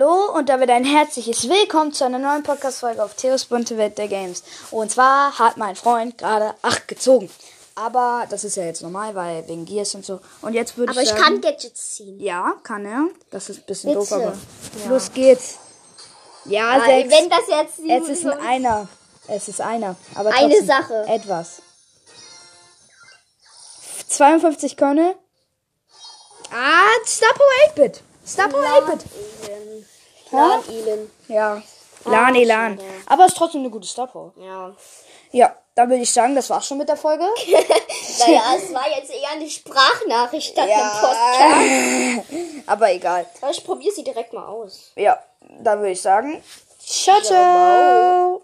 Hallo und damit ein herzliches Willkommen zu einer neuen Podcast-Folge auf Theos bunte Welt der Games. Und zwar hat mein Freund gerade acht gezogen. Aber das ist ja jetzt normal, weil wegen Gears und so. Und jetzt würde Aber ich ich sagen... kann Gadgets ziehen. Ja, kann er. Das ist ein bisschen doof, Bitte. aber... Los geht's. Ja, Aber sechs. wenn das jetzt es ist ein Einer. Es ist einer. Aber Eine Sache. Etwas. 52 Körner. Ah, Star Power 8-Bit. Star Power 8-Bit. Plan Elend. Ja. Lan, Elan. Aber ist trotzdem eine gute Star Power. Ja. Ja, dann würde ich sagen, das war's schon mit der Folge. Naja, es war jetzt eher eine Sprachnachricht statt ein Podcast. Aber egal. Aber ich probiere sie direkt mal aus. Ja, dann würde ich sagen, ciao, ciao.